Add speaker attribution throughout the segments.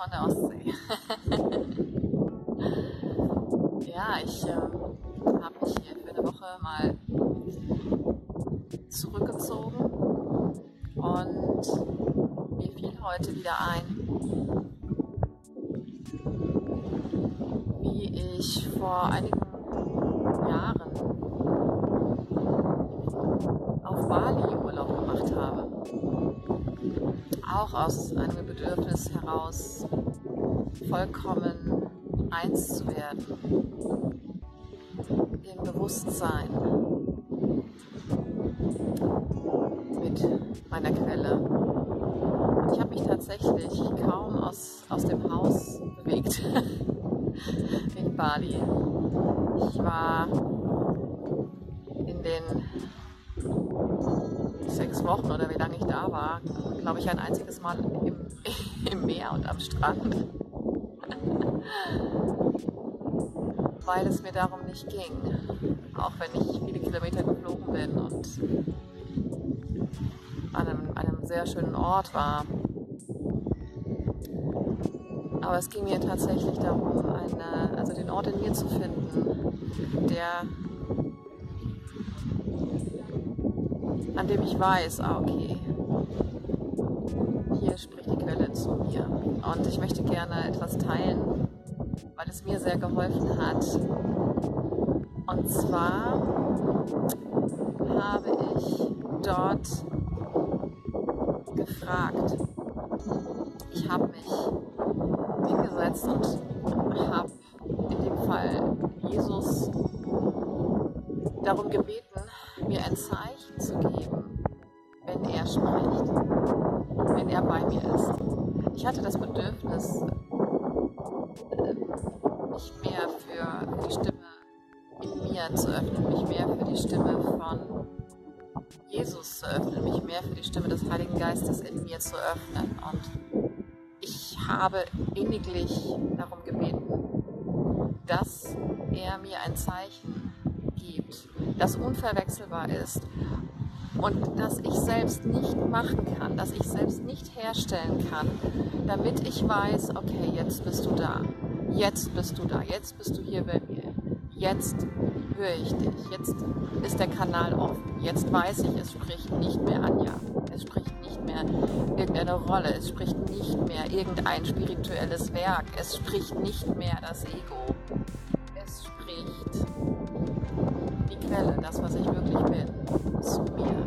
Speaker 1: Von der Ostsee. ja, ich äh, habe mich hier für eine Woche mal zurückgezogen und mir fiel heute wieder ein, wie ich vor einigen Jahren auf Bali Urlaub gemacht habe. Auch aus einem Bedürfnis heraus, vollkommen eins zu werden. Im Bewusstsein mit meiner Quelle. Und ich habe mich tatsächlich kaum aus, aus dem Haus bewegt in Bali. Ich war in den sechs Wochen oder wie lange ich da war, glaube ich, ein einziges Mal im, im Meer und am Strand. Weil es mir darum nicht ging. Auch wenn ich viele Kilometer geflogen bin und an einem, einem sehr schönen Ort war. Aber es ging mir tatsächlich darum, eine, also den Ort in mir zu finden, der an dem ich weiß, ah, okay, hier spricht die Quelle zu mir. Und ich möchte gerne etwas teilen, weil es mir sehr geholfen hat. Und zwar habe ich dort gefragt. Ich habe mich hingesetzt und habe in dem Fall Jesus darum gebeten, mir ein Zeichen zu geben, wenn er spricht, wenn er bei mir ist. Ich hatte das Bedürfnis, äh, mich mehr für die Stimme in mir zu öffnen, mich mehr für die Stimme von Jesus zu öffnen, mich mehr für die Stimme des Heiligen Geistes in mir zu öffnen. Und ich habe inniglich darum gebeten, dass er mir ein Zeichen gibt, das unverwechselbar ist und das ich selbst nicht machen kann, das ich selbst nicht herstellen kann, damit ich weiß, okay, jetzt bist du da, jetzt bist du da, jetzt bist du hier bei mir, jetzt höre ich dich, jetzt ist der Kanal offen, jetzt weiß ich, es spricht nicht mehr Anja, es spricht nicht mehr irgendeine Rolle, es spricht nicht mehr irgendein spirituelles Werk, es spricht nicht mehr das Ego, es spricht Quelle, das, was ich wirklich bin, zu mir.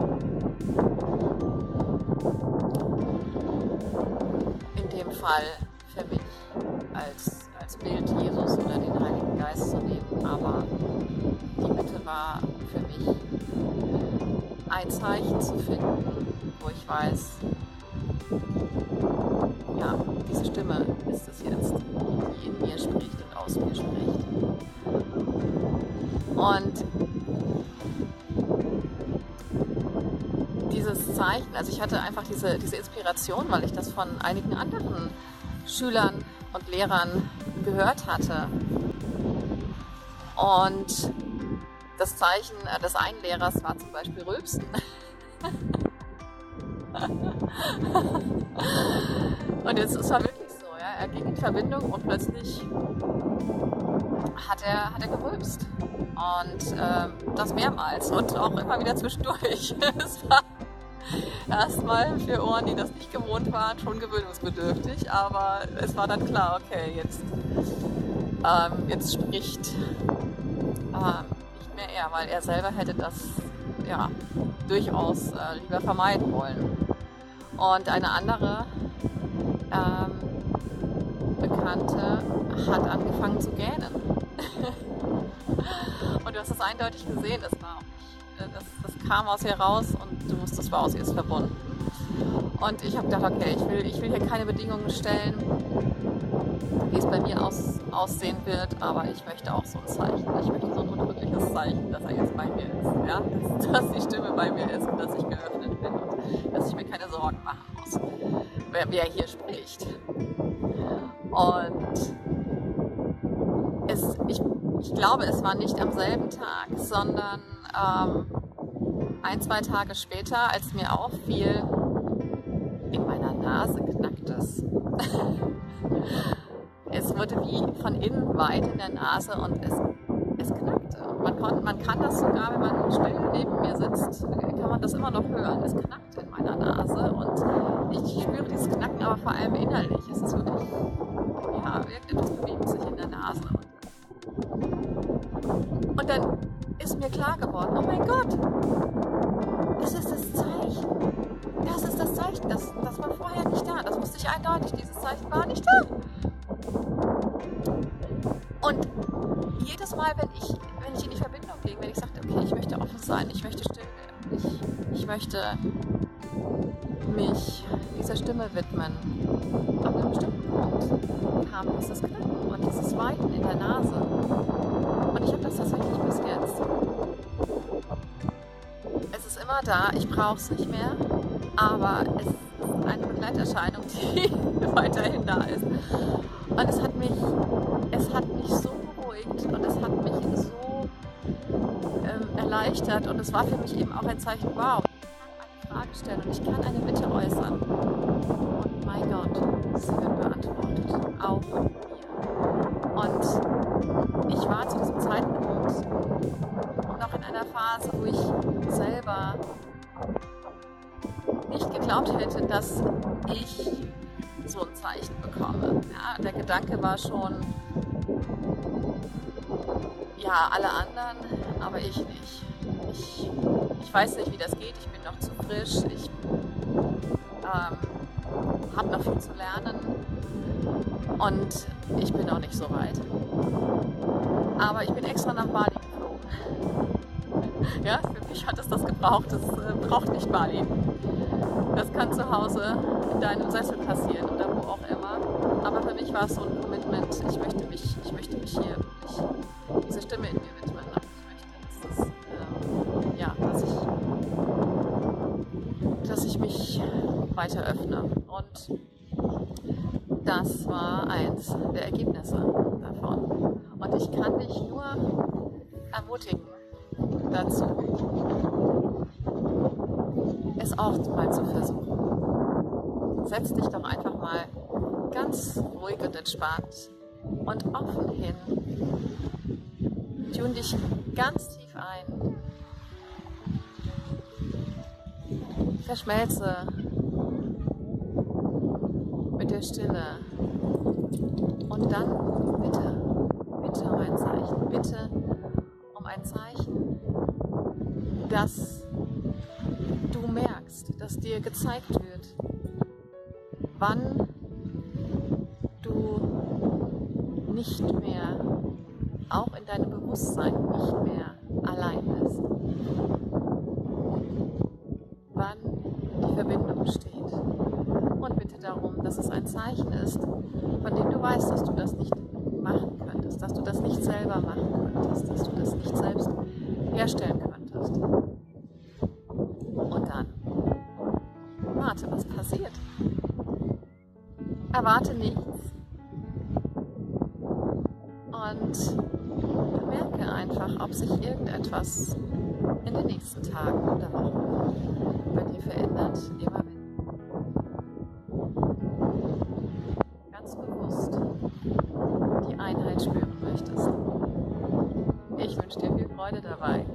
Speaker 1: In dem Fall für mich als, als Bild Jesus oder den Heiligen Geist zu nehmen, aber die Bitte war für mich, ein Zeichen zu finden, wo ich weiß, ja, diese Stimme ist es jetzt, die in mir spricht und aus mir spricht. Und dieses Zeichen, also ich hatte einfach diese, diese Inspiration, weil ich das von einigen anderen Schülern und Lehrern gehört hatte. Und das Zeichen des einen Lehrers war zum Beispiel Rülpsen. und jetzt ist es wirklich so, ja, er ging in Verbindung und plötzlich hat er, hat er gerülpst. Und äh, das mehrmals und auch immer wieder zwischendurch. es war erstmal für Ohren, die das nicht gewohnt waren, schon gewöhnungsbedürftig. Aber es war dann klar, okay, jetzt, ähm, jetzt spricht ähm, nicht mehr er, weil er selber hätte das ja, durchaus äh, lieber vermeiden wollen. Und eine andere ähm, Bekannte hat angefangen zu gähnen. und du hast das eindeutig gesehen, das war äh, das, das kam aus ihr raus und du wusstest, war aus ihr ist verbunden. Und ich habe gedacht, okay, ich will, ich will hier keine Bedingungen stellen, wie es bei mir aus, aussehen wird, aber ich möchte auch so ein Zeichen. Ich möchte so ein unrückliches Zeichen, dass er jetzt bei mir ist. Ja? Dass, dass die Stimme bei mir ist und dass ich geöffnet bin und dass ich mir keine Sorgen machen muss, wer, wer hier spricht. Und ich, glaube, es war nicht am selben Tag, sondern ähm, ein, zwei Tage später, als mir auffiel, in meiner Nase knackt es. wurde wie von innen weit in der Nase und es, es knackte. Man, kon, man kann das sogar, wenn man still neben mir sitzt, kann man das immer noch hören. Es knackte in meiner Nase und ich spüre dieses Knacken aber vor allem innerlich. Es ist wirklich, ja, irgendetwas ich eindeutig. Dieses Zeichen war nicht da. Und jedes Mal, wenn ich, wenn ich in die Verbindung ging, wenn ich sagte, okay, ich möchte offen sein, ich möchte still ich, ich möchte mich dieser Stimme widmen, an einem bestimmten Punkt kam dieses Knacken und dieses Weiten in der Nase. Und ich habe das tatsächlich bis jetzt. Es ist immer da, ich brauche es nicht mehr, aber es eine Begleiterscheinung, die weiterhin da ist. Und es hat mich, es hat mich so beruhigt und es hat mich so ähm, erleichtert und es war für mich eben auch ein Zeichen, wow, ich kann eine Frage stellen und ich kann eine Bitte äußern. Und mein Gott, sie wird beantwortet. Auch mir. Und ich war zu diesem Zeitpunkt noch in einer Phase, wo ich selber geglaubt hätte, dass ich so ein Zeichen bekomme. Ja, der Gedanke war schon, ja, alle anderen, aber ich nicht. Ich, ich weiß nicht, wie das geht, ich bin noch zu frisch, ich ähm, habe noch viel zu lernen und ich bin noch nicht so weit. Aber ich bin extra nach Bali geflogen. Ja, für mich hat es das gebraucht, das äh, braucht nicht Bali. Das kann zu Hause in deinem Sessel passieren oder wo auch immer. Aber für mich war es so ein Commitment. Ich möchte mich, ich möchte mich hier wirklich diese Stimme in mir widmen. Und ich möchte, dass, das, äh, ja, dass, ich, dass ich mich weiter öffne. Und das war eins der Ergebnisse davon. Und ich kann dich nur ermutigen dazu, es auch mal zu versuchen. Setz dich doch einfach mal ganz ruhig und entspannt und offen hin. Tun dich ganz tief ein. Verschmelze mit der Stille. Und dann bitte, bitte um ein Zeichen, bitte um ein Zeichen, dass du merkst, dass dir gezeigt wird, wann du nicht mehr, auch in deinem Bewusstsein, nicht mehr allein bist. Wann die Verbindung steht. Und bitte darum, dass es ein Zeichen ist, von dem du weißt, dass du das nicht Und bemerke einfach, ob sich irgendetwas in den nächsten Tagen oder Wochen bei dir verändert. Immer wenn ganz bewusst die Einheit spüren möchtest. Ich wünsche dir viel Freude dabei.